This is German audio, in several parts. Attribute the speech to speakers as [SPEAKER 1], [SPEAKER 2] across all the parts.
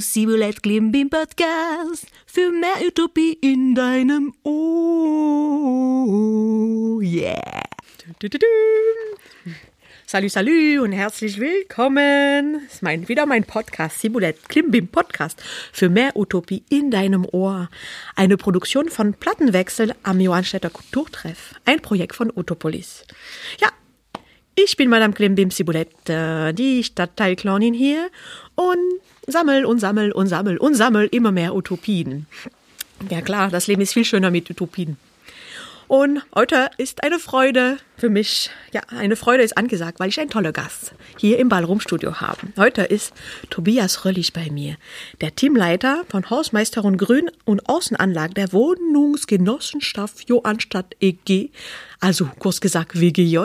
[SPEAKER 1] Sibulet Klimbim Podcast für mehr Utopie in deinem Ohr. Yeah. Salut, salut und herzlich willkommen. Das ist mein, wieder mein Podcast, Sibulet Klimbim Podcast für mehr Utopie in deinem Ohr. Eine Produktion von Plattenwechsel am Johannstädter Kulturtreff. Ein Projekt von Utopolis. Ja, ich bin Madame Klimbim Sibulet, die Stadtteilclownin hier und sammel und sammel und sammel und sammel immer mehr Utopien. Ja klar, das Leben ist viel schöner mit Utopien. Und heute ist eine Freude für mich. Ja, eine Freude ist angesagt, weil ich einen tollen Gast hier im Ballroom-Studio habe. Heute ist Tobias Röllig bei mir, der Teamleiter von Hausmeister und Grün- und Außenanlagen der Wohnungsgenossenschaft Johannstadt EG, also kurz gesagt WGJ,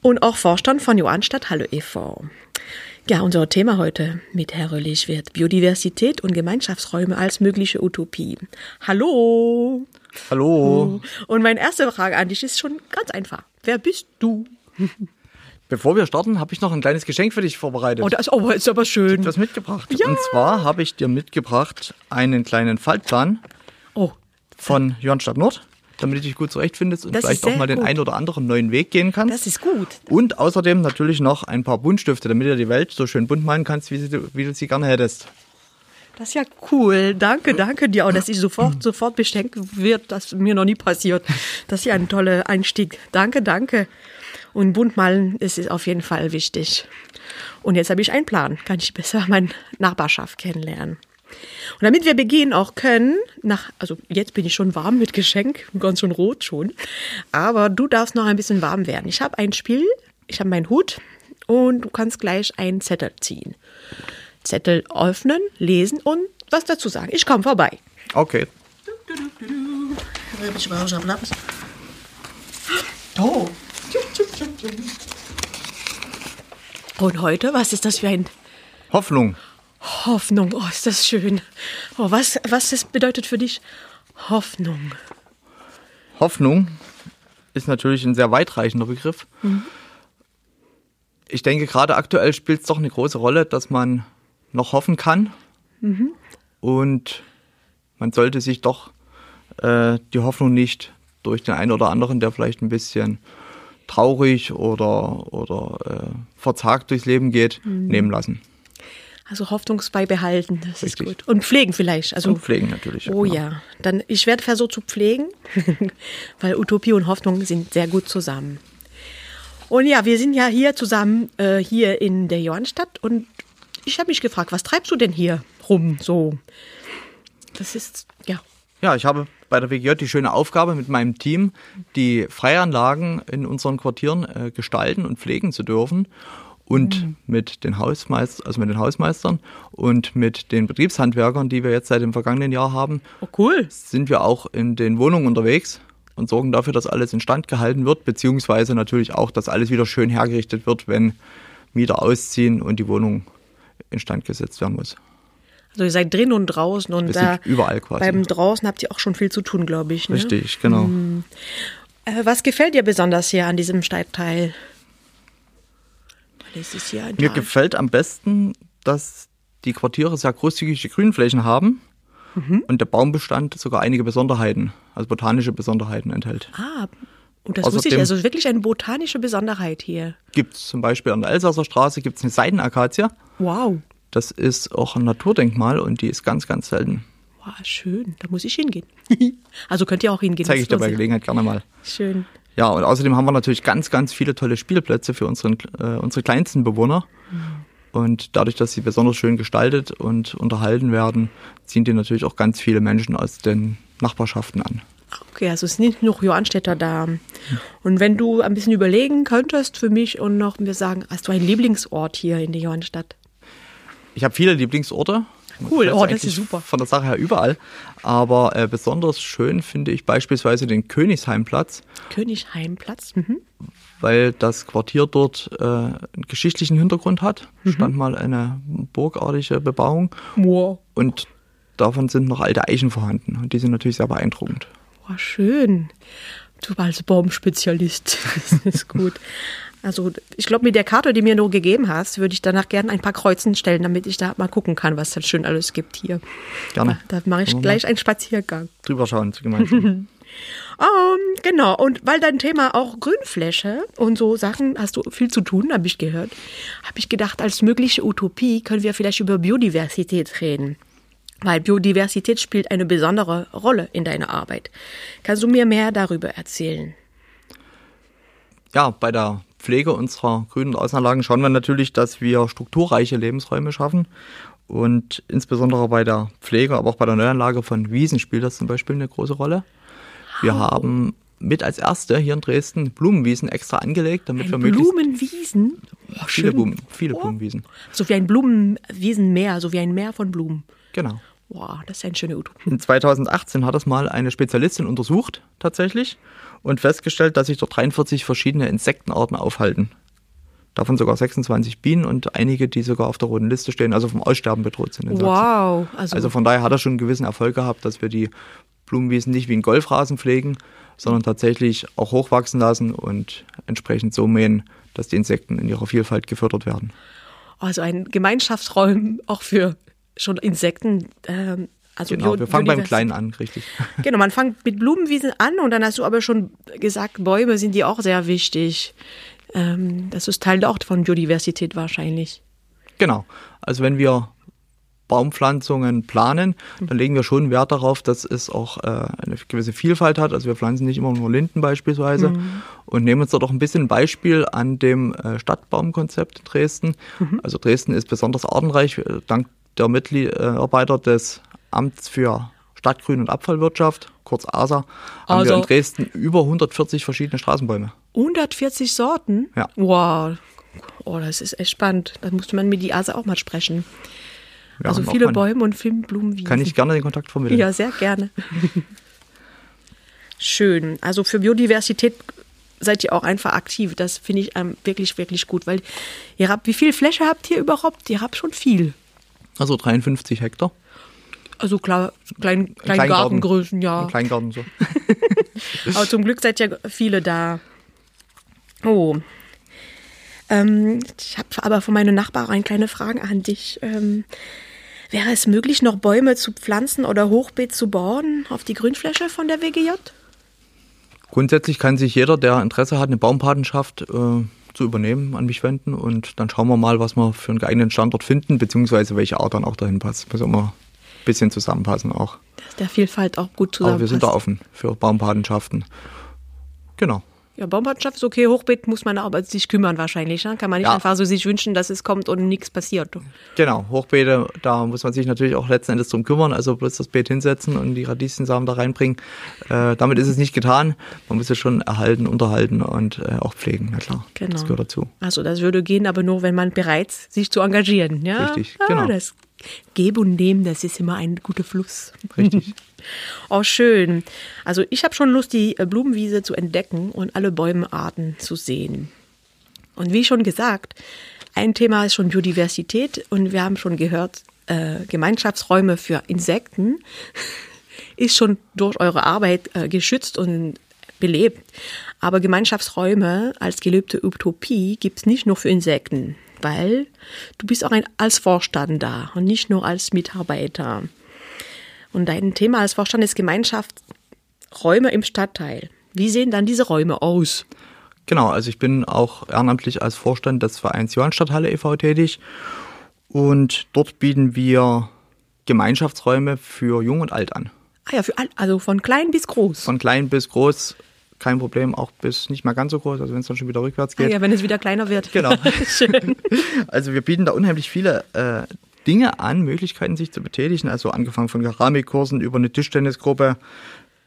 [SPEAKER 1] und auch Vorstand von Johannstadt Hallo e.V. Ja, unser Thema heute mit Herr Röllig wird Biodiversität und Gemeinschaftsräume als mögliche Utopie. Hallo!
[SPEAKER 2] Hallo.
[SPEAKER 1] Und meine erste Frage an dich ist schon ganz einfach. Wer bist du?
[SPEAKER 2] Bevor wir starten, habe ich noch ein kleines Geschenk für dich vorbereitet.
[SPEAKER 1] Oh, das ist, oh, ist aber schön.
[SPEAKER 2] Du hast mitgebracht.
[SPEAKER 1] Ja.
[SPEAKER 2] Und zwar habe ich dir mitgebracht einen kleinen Faltplan
[SPEAKER 1] Oh,
[SPEAKER 2] von Johannstadt Nord, damit du dich gut zurechtfindest und
[SPEAKER 1] Das
[SPEAKER 2] vielleicht auch mal den
[SPEAKER 1] gut.
[SPEAKER 2] einen oder anderen neuen Weg gehen kannst.
[SPEAKER 1] das ist gut.
[SPEAKER 2] und außerdem natürlich noch ein paar Buntstifte, damit du die Welt so schön bunt malen kannst, wie, sie, wie du sie gerne hättest.
[SPEAKER 1] Das ist ja cool. Danke, danke dir. Und dass ich sofort, sofort beschenkt wird, das ist mir noch nie passiert. Das ist ja ein toller Einstieg. Danke, danke. Und bunt malen ist auf jeden Fall wichtig. Und jetzt habe ich einen Plan. Kann ich besser meine Nachbarschaft kennenlernen. Und damit wir beginnen auch können, nach, also jetzt bin ich schon warm mit Geschenk, ganz schön rot schon, aber du darfst noch ein bisschen warm werden. Ich habe ein Spiel, ich habe meinen Hut und du kannst gleich einen Zettel ziehen. Zettel öffnen, lesen und was dazu sagen. Ich komme vorbei.
[SPEAKER 2] Okay.
[SPEAKER 1] Oh. Und heute, was ist das für ein
[SPEAKER 2] Hoffnung.
[SPEAKER 1] Hoffnung? Oh, ist das schön. Oh, was, was das bedeutet für dich Hoffnung?
[SPEAKER 2] Hoffnung ist natürlich ein sehr weitreichender Begriff. Ich denke, gerade aktuell spielt es doch eine große Rolle, dass man noch hoffen kann. Und man sollte sich doch äh, die Hoffnung nicht durch den einen oder anderen, der vielleicht ein bisschen traurig oder, oder äh, verzagt durchs Leben geht, nehmen lassen.
[SPEAKER 1] Also Hoffnungsbeibehalten, das
[SPEAKER 2] Richtig.
[SPEAKER 1] ist gut. Und pflegen vielleicht. Also,
[SPEAKER 2] Und pflegen natürlich.
[SPEAKER 1] Oh
[SPEAKER 2] genau.
[SPEAKER 1] ja, dann ich werde versuchen zu pflegen, weil Utopie und Hoffnung sind sehr gut zusammen. Und ja, wir sind ja hier zusammen äh, hier in der Johannstadt und ich habe mich gefragt, was treibst du denn hier rum so? Das ist ja
[SPEAKER 2] Ja, ich habe bei der WGJ die schöne Aufgabe, mit meinem Team die Freianlagen in unseren Quartieren äh, gestalten und pflegen zu dürfen. Und mit den Hausmeistern, also mit den Hausmeistern und mit den Betriebshandwerkern, die wir jetzt seit dem vergangenen Jahr haben,
[SPEAKER 1] oh cool.
[SPEAKER 2] sind wir auch in den Wohnungen unterwegs und sorgen dafür, dass alles instand gehalten wird, beziehungsweise natürlich auch, dass alles wieder schön hergerichtet wird, wenn Mieter ausziehen und die Wohnung instand gesetzt werden muss.
[SPEAKER 1] Also ihr seid drin und draußen und da
[SPEAKER 2] überall quasi.
[SPEAKER 1] beim draußen habt ihr auch schon viel zu tun, glaube ich. Ne?
[SPEAKER 2] Richtig, genau.
[SPEAKER 1] Äh, was gefällt dir besonders hier an diesem ein
[SPEAKER 2] Mir gefällt am besten, dass die Quartiere sehr großzügige Grünflächen haben
[SPEAKER 1] Mhm.
[SPEAKER 2] und der Baumbestand sogar einige Besonderheiten, also botanische Besonderheiten enthält.
[SPEAKER 1] Ah, und das wusste ich,
[SPEAKER 2] Außerdem-
[SPEAKER 1] also wirklich eine botanische Besonderheit hier.
[SPEAKER 2] Gibt es zum Beispiel an der Elsasser Straße gibt's eine Seidenakazie.
[SPEAKER 1] Wow.
[SPEAKER 2] Das ist auch ein Naturdenkmal und die ist ganz, ganz selten.
[SPEAKER 1] Wow, schön. Da muss ich hingehen. also könnt ihr auch hingehen.
[SPEAKER 2] Zeige ich dir bei. Gelegenheit gerne mal.
[SPEAKER 1] Schön.
[SPEAKER 2] Ja, und außerdem haben wir natürlich ganz, ganz viele tolle Spielplätze für unseren, äh, unsere kleinsten Bewohner. Und dadurch, dass sie besonders schön gestaltet und unterhalten werden, ziehen die natürlich auch ganz viele Menschen aus den Nachbarschaften an.
[SPEAKER 1] Okay, also es sind nicht nur Johannstädter da. Und wenn du ein bisschen überlegen könntest für mich und noch mir sagen, hast du einen Lieblingsort hier in der Johannstadt?
[SPEAKER 2] Ich habe viele Lieblingsorte.
[SPEAKER 1] Cool,
[SPEAKER 2] Das
[SPEAKER 1] oh, das ist super.
[SPEAKER 2] Von der Sache her überall. Aber äh, besonders schön finde ich beispielsweise den Königsheimplatz,
[SPEAKER 1] Königsheimplatz. Mhm.
[SPEAKER 2] weil das Quartier dort äh, einen geschichtlichen Hintergrund hat.
[SPEAKER 1] Mhm.
[SPEAKER 2] Stand mal eine burgartige Bebauung
[SPEAKER 1] Wow.
[SPEAKER 2] und davon sind noch alte Eichen vorhanden. Und die sind natürlich sehr beeindruckend.
[SPEAKER 1] Oh, schön. Du als Baumspezialist. Das ist gut. Also ich glaube, mit der Karte, die mir nur gegeben hast, würde ich danach gerne ein paar Kreuzen stellen, damit ich da mal gucken kann, was es schön alles gibt hier.
[SPEAKER 2] Gerne.
[SPEAKER 1] Da mache ich gleich einen Spaziergang.
[SPEAKER 2] Drüber schauen gemeinsam.
[SPEAKER 1] Um, genau, und weil dein Thema auch Grünfläche und so Sachen hast du viel zu tun, habe ich gehört, habe ich gedacht, als mögliche Utopie können wir vielleicht über Biodiversität reden. Weil Biodiversität spielt eine besondere Rolle in deiner Arbeit. Kannst du mir mehr darüber erzählen?
[SPEAKER 2] Ja, bei der Pflege unserer grünen Außenanlagen schauen wir natürlich, dass wir strukturreiche Lebensräume schaffen. Und insbesondere bei der Pflege, aber auch bei der Neuanlage von Wiesen spielt das zum Beispiel eine große Rolle. Wir oh. haben mit als erste hier in Dresden Blumenwiesen extra angelegt, damit
[SPEAKER 1] ein
[SPEAKER 2] wir
[SPEAKER 1] möglichst Blumenwiesen,
[SPEAKER 2] oh, viele, Blumen, viele oh. Blumenwiesen.
[SPEAKER 1] So wie ein Blumenwiesenmeer, so wie ein Meer von Blumen.
[SPEAKER 2] Genau.
[SPEAKER 1] Wow, das ist eine schöne Utopie.
[SPEAKER 2] In 2018 hat das mal eine Spezialistin untersucht, tatsächlich, und festgestellt, dass sich dort 43 verschiedene Insektenarten aufhalten. Davon sogar 26 Bienen und einige, die sogar auf der roten Liste stehen, also vom Aussterben bedroht sind.
[SPEAKER 1] Wow.
[SPEAKER 2] Also, also von daher hat er schon einen gewissen Erfolg gehabt, dass wir die Blumenwiesen nicht wie ein Golfrasen pflegen, sondern tatsächlich auch hochwachsen lassen und entsprechend so mähen, dass die Insekten in ihrer Vielfalt gefördert werden.
[SPEAKER 1] Also ein Gemeinschaftsraum auch für schon Insekten. Ähm, also
[SPEAKER 2] genau, Bio wir fangen beim Kleinen an, richtig.
[SPEAKER 1] Genau, man fängt mit Blumenwiesen an und dann hast du aber schon gesagt, Bäume sind die auch sehr wichtig. Ähm, das ist Teil auch von Biodiversität wahrscheinlich.
[SPEAKER 2] Genau. Also wenn wir Baumpflanzungen planen, dann legen wir schon Wert darauf, dass es auch äh, eine gewisse Vielfalt hat. Also wir pflanzen nicht immer nur Linden beispielsweise mhm. und nehmen uns dort auch ein bisschen ein Beispiel an dem äh, Stadtbaumkonzept in Dresden. Mhm. Also Dresden ist besonders artenreich, äh, dank der Mitarbeiter des Amts für Stadtgrün und Abfallwirtschaft, kurz ASA, haben also, wir in Dresden über 140 verschiedene Straßenbäume.
[SPEAKER 1] 140 Sorten?
[SPEAKER 2] Ja.
[SPEAKER 1] Wow. Oh, das ist echt spannend. Da musste man mit die ASA auch mal sprechen. Ja, also viele Bäume und viele Blumenwiesen.
[SPEAKER 2] Kann ich gerne den Kontakt vermitteln.
[SPEAKER 1] Ja, sehr gerne. Schön. Also für Biodiversität seid ihr auch einfach aktiv. Das finde ich ähm, wirklich, wirklich gut, weil ihr habt, wie viel Fläche habt ihr überhaupt? Ihr habt schon viel.
[SPEAKER 2] Also 53 Hektar.
[SPEAKER 1] Also klar, klein, klein Gartengrößen, ja.
[SPEAKER 2] Ein Kleingarten so.
[SPEAKER 1] Aber zum Glück seid ja viele da. Oh. Ähm, ich habe aber von meinen Nachbarn eine kleine Frage an dich. Ähm, wäre es möglich, noch Bäume zu pflanzen oder Hochbeet zu bauen auf die Grünfläche von der WGJ?
[SPEAKER 2] Grundsätzlich kann sich jeder, der Interesse hat, eine Baumpatenschaft äh, zu übernehmen, an mich wenden und dann schauen wir mal, was wir für einen geeigneten Standort finden, beziehungsweise welche Art dann auch dahin passt. Muss immer ein bisschen zusammenpassen auch.
[SPEAKER 1] Dass der Vielfalt auch gut zusammenpasst.
[SPEAKER 2] Aber wir sind da offen für Baumpatenschaften. Genau.
[SPEAKER 1] Ja, Baumpatenschaft ist okay, Hochbeet muss man aber sich kümmern wahrscheinlich. Ne? Kann man nicht ja. einfach so sich wünschen, dass es kommt und nichts passiert.
[SPEAKER 2] Genau, Hochbeete, da muss man sich natürlich auch letzten Endes drum kümmern, also bloß das Beet hinsetzen und die Radieschensamen da reinbringen. Äh, damit ist es nicht getan. Man muss es schon erhalten, unterhalten und äh, auch pflegen, na klar. Genau. Das gehört dazu.
[SPEAKER 1] Also das würde gehen, aber nur, wenn man bereit ist, sich zu engagieren. Ja?
[SPEAKER 2] Richtig, ah, genau.
[SPEAKER 1] Das Geben und Nehmen, das ist immer ein guter Fluss.
[SPEAKER 2] Richtig.
[SPEAKER 1] oh, schön. Also ich habe schon Lust, die äh, Blumenwiese zu entdecken und alle Bäumearten zu sehen. Und wie schon gesagt, ein Thema ist schon Biodiversität und wir haben schon gehört, äh, Gemeinschaftsräume für Insekten ist schon durch eure Arbeit äh, geschützt und belebt. Aber Gemeinschaftsräume als gelebte Utopie gibt es nicht nur für Insekten weil du bist auch ein, als Vorstand da und nicht nur als Mitarbeiter. Und dein Thema als Vorstand ist Gemeinschaftsräume im Stadtteil. Wie sehen dann diese Räume aus?
[SPEAKER 2] Genau, also ich bin auch ehrenamtlich als Vorstand des Vereins Johannstadthalle e.V. tätig und dort bieten wir Gemeinschaftsräume für Jung und Alt an.
[SPEAKER 1] Ah ja, für all, also von klein bis groß.
[SPEAKER 2] Von klein bis groß kein Problem, auch bis nicht mal ganz so groß, also wenn es dann schon wieder rückwärts geht. Ah
[SPEAKER 1] ja, wenn es wieder kleiner wird.
[SPEAKER 2] Genau. Schön. Also wir bieten da unheimlich viele äh, Dinge an, Möglichkeiten sich zu betätigen, also angefangen von Keramikkursen über eine Tischtennisgruppe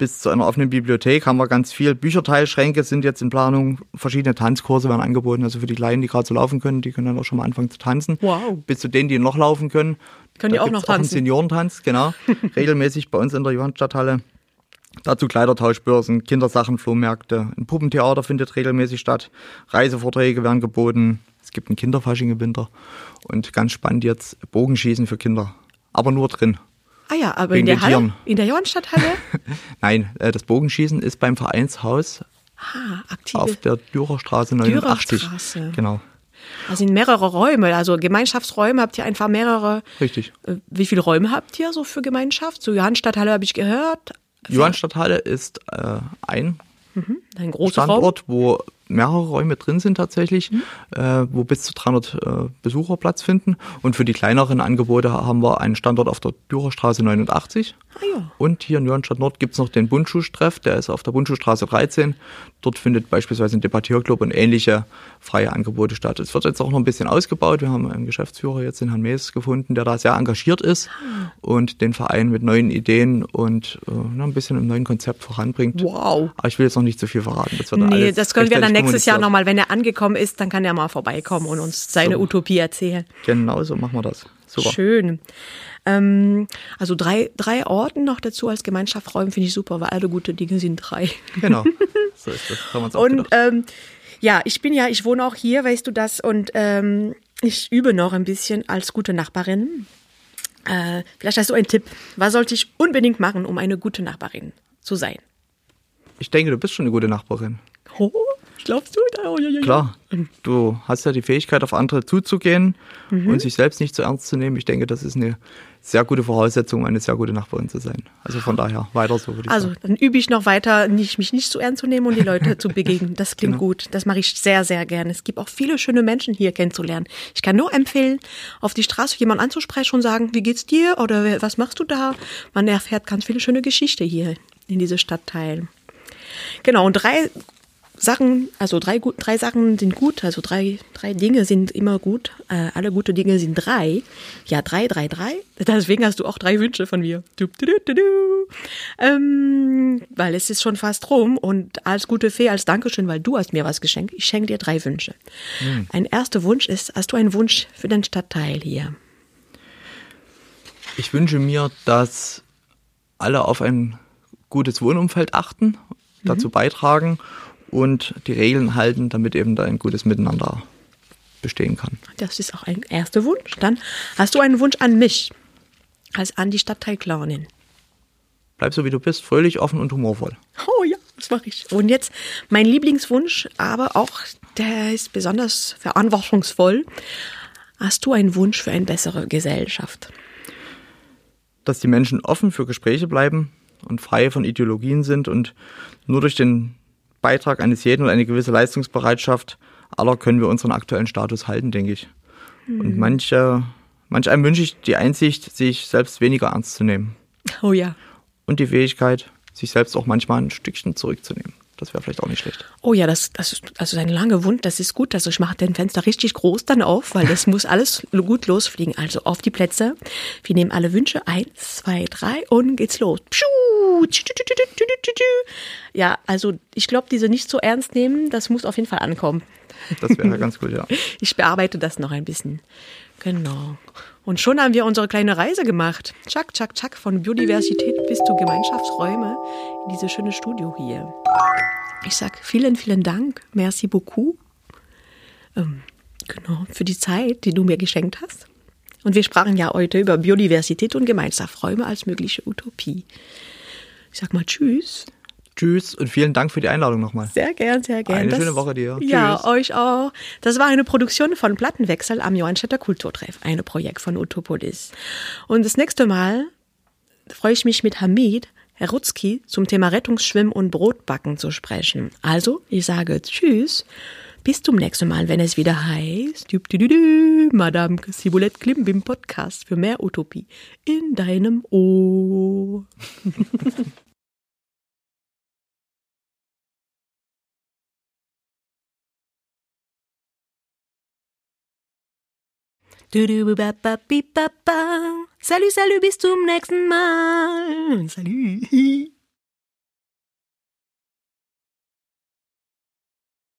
[SPEAKER 2] bis zu einer offenen Bibliothek haben wir ganz viel. Bücherteilschränke sind jetzt in Planung, verschiedene Tanzkurse werden angeboten, also für die Kleinen, die gerade so laufen können, die können dann auch schon mal anfangen zu tanzen.
[SPEAKER 1] Wow.
[SPEAKER 2] Bis zu denen, die noch laufen können.
[SPEAKER 1] Können die auch noch tanzen? Auch einen
[SPEAKER 2] Seniorentanz, genau. regelmäßig bei uns in der Johannstadthalle. Dazu Kleidertauschbörsen, Kindersachen, Flohmärkte. Ein Puppentheater findet regelmäßig statt. Reisevorträge werden geboten. Es gibt ein Kinderfasching im Winter. Und ganz spannend jetzt Bogenschießen für Kinder. Aber nur drin.
[SPEAKER 1] Ah ja, aber in der Halle? In der Johannstadthalle?
[SPEAKER 2] Nein, äh, das Bogenschießen ist beim Vereinshaus
[SPEAKER 1] Ah,
[SPEAKER 2] auf der Dürerstraße 89.
[SPEAKER 1] Dürerstraße.
[SPEAKER 2] Genau,
[SPEAKER 1] Da sind mehrere Räume, also Gemeinschaftsräume habt ihr einfach mehrere.
[SPEAKER 2] richtig.
[SPEAKER 1] Äh, Wie viele Räume habt ihr so für Gemeinschaft? So Johannstadthalle habe ich gehört.
[SPEAKER 2] Johannstadthalle ist äh, ein
[SPEAKER 1] Ein großer Raum.
[SPEAKER 2] Standort, wo mehrere Räume drin sind tatsächlich, äh, wo bis zu 300 äh, Besucher Platz finden. Und für die kleineren Angebote haben wir einen Standort auf der Dürerstraße 89.
[SPEAKER 1] Ah ja.
[SPEAKER 2] Und hier in Jörnstadt Nord gibt's noch den Bundschuh-Treff, der ist auf der Bundschuhstraße 13. Dort findet beispielsweise ein Debattierclub und ähnliche freie Angebote statt. Es wird jetzt auch noch ein bisschen ausgebaut. Wir haben einen Geschäftsführer jetzt in Herrn Mees gefunden, der da sehr engagiert ist und den Verein mit neuen Ideen und äh, ein bisschen im neuen Konzept voranbringt.
[SPEAKER 1] Wow.
[SPEAKER 2] Aber ich will jetzt noch nicht zu viel verraten. Das
[SPEAKER 1] Nee, das können wir dann nächstes Jahr nochmal, wenn er angekommen ist, dann kann er mal vorbeikommen und uns seine
[SPEAKER 2] So.
[SPEAKER 1] Utopie erzählen.
[SPEAKER 2] Genau so machen wir das. Super.
[SPEAKER 1] Schön. Ähm, also drei, drei Orten noch dazu als Gemeinschaftsräume finde ich super, weil alle gute Dinge sind drei.
[SPEAKER 2] Genau. So ist das. Haben wir uns auch
[SPEAKER 1] Und ähm, ja, ich bin ja, ich wohne auch hier, weißt du das, und ähm, ich übe noch ein bisschen als gute Nachbarin. Äh, vielleicht hast du einen Tipp. Was sollte ich unbedingt machen, um eine gute Nachbarin zu sein?
[SPEAKER 2] Ich denke, du bist schon eine gute Nachbarin.
[SPEAKER 1] Oh, glaubst du? Oh, ja, ja, ja.
[SPEAKER 2] Klar, du hast ja die Fähigkeit, auf andere zuzugehen
[SPEAKER 1] Mhm.
[SPEAKER 2] und sich selbst nicht zu ernst zu nehmen. Ich denke, das ist eine sehr gute Voraussetzung, eine sehr gute Nachbarin zu sein. Also von daher weiter so, würde ich
[SPEAKER 1] Also,
[SPEAKER 2] sagen.
[SPEAKER 1] dann übe ich noch weiter, nicht, mich nicht zu ernst zu nehmen und die Leute zu begegnen. Das klingt
[SPEAKER 2] Genau.
[SPEAKER 1] gut. Das mache ich sehr, sehr gerne. Es gibt auch viele schöne Menschen hier kennenzulernen. Ich kann nur empfehlen, auf die Straße jemanden anzusprechen und sagen, wie geht's dir oder was machst du da? Man erfährt ganz viele schöne Geschichte hier in diese Stadtteil. Genau, und drei Sachen, also drei, drei Sachen sind gut, also drei, drei Dinge sind immer gut. Äh, alle gute Dinge sind drei. Ja, drei, drei, drei. Deswegen hast du auch drei Wünsche von mir. Du, du, du. Ähm, weil es ist schon fast rum und als gute Fee, als Dankeschön, weil du hast mir was geschenkt. Ich schenke dir drei Wünsche. Ein erster Wunsch ist, hast du einen Wunsch für den Stadtteil hier?
[SPEAKER 2] Ich wünsche mir, dass alle auf ein gutes Wohnumfeld achten, dazu
[SPEAKER 1] Mhm.
[SPEAKER 2] beitragen und die Regeln halten, damit eben da ein gutes Miteinander bestehen kann.
[SPEAKER 1] Das ist auch ein erster Wunsch. Dann hast du einen Wunsch an mich, als an die Stadtteilclownin.
[SPEAKER 2] Bleib so wie du bist, fröhlich, offen und humorvoll.
[SPEAKER 1] Oh ja, das mache ich. Und jetzt mein Lieblingswunsch, aber auch der ist besonders verantwortungsvoll. Hast du einen Wunsch für eine bessere Gesellschaft?
[SPEAKER 2] dass die Menschen offen für Gespräche bleiben und frei von Ideologien sind und nur durch den Beitrag eines jeden und eine gewisse Leistungsbereitschaft aller können wir unseren aktuellen Status halten, denke ich. Und manche, manch einem wünsche ich die Einsicht, sich selbst weniger ernst zu nehmen
[SPEAKER 1] Oh ja.
[SPEAKER 2] und die Fähigkeit, sich selbst auch manchmal ein Stückchen zurückzunehmen. Das wäre vielleicht auch nicht schlecht.
[SPEAKER 1] Oh ja, das, das ist also ein langer Wunsch, das ist gut. Also ich mache den Fenster richtig groß dann auf, weil das muss alles gut losfliegen. Also auf die Plätze. Wir nehmen alle Wünsche. Eins, zwei, drei und geht's los. Ja, also ich glaube, diese nicht so ernst nehmen, das muss auf jeden Fall ankommen.
[SPEAKER 2] Das wäre ganz gut, ja.
[SPEAKER 1] Ich bearbeite das noch ein bisschen. Genau. Und schon haben wir unsere kleine Reise gemacht. Tschak, tschak, tschak, von Biodiversität bis zu Gemeinschaftsräume in dieses schöne Studio hier. Ich sag vielen, vielen Dank. Merci beaucoup. Ähm, genau, für die Zeit, die du mir geschenkt hast. Und wir sprachen ja heute über Biodiversität und Gemeinschaftsräume als mögliche Utopie. Ich sag mal Tschüss.
[SPEAKER 2] Tschüss und vielen Dank für die Einladung nochmal.
[SPEAKER 1] Sehr gern, sehr gern.
[SPEAKER 2] Eine schöne Woche dir.
[SPEAKER 1] Ja,
[SPEAKER 2] Tschüss.
[SPEAKER 1] euch auch. Das war eine Produktion von Plattenwechsel am Johannstädter Kulturtreff, ein Projekt von Utopolis. Und das nächste Mal freue ich mich mit Hamid Herutzki zum Thema Rettungsschwimmen und Brotbacken zu sprechen. Also, ich sage Tschüss. Bis zum nächsten Mal, wenn es wieder heißt Düb, dü, dü, dü, Madame Ciboulette Klimbim Podcast für mehr Utopie in deinem Ohr. Salut, salut, bis zum nächsten Mal. Salut.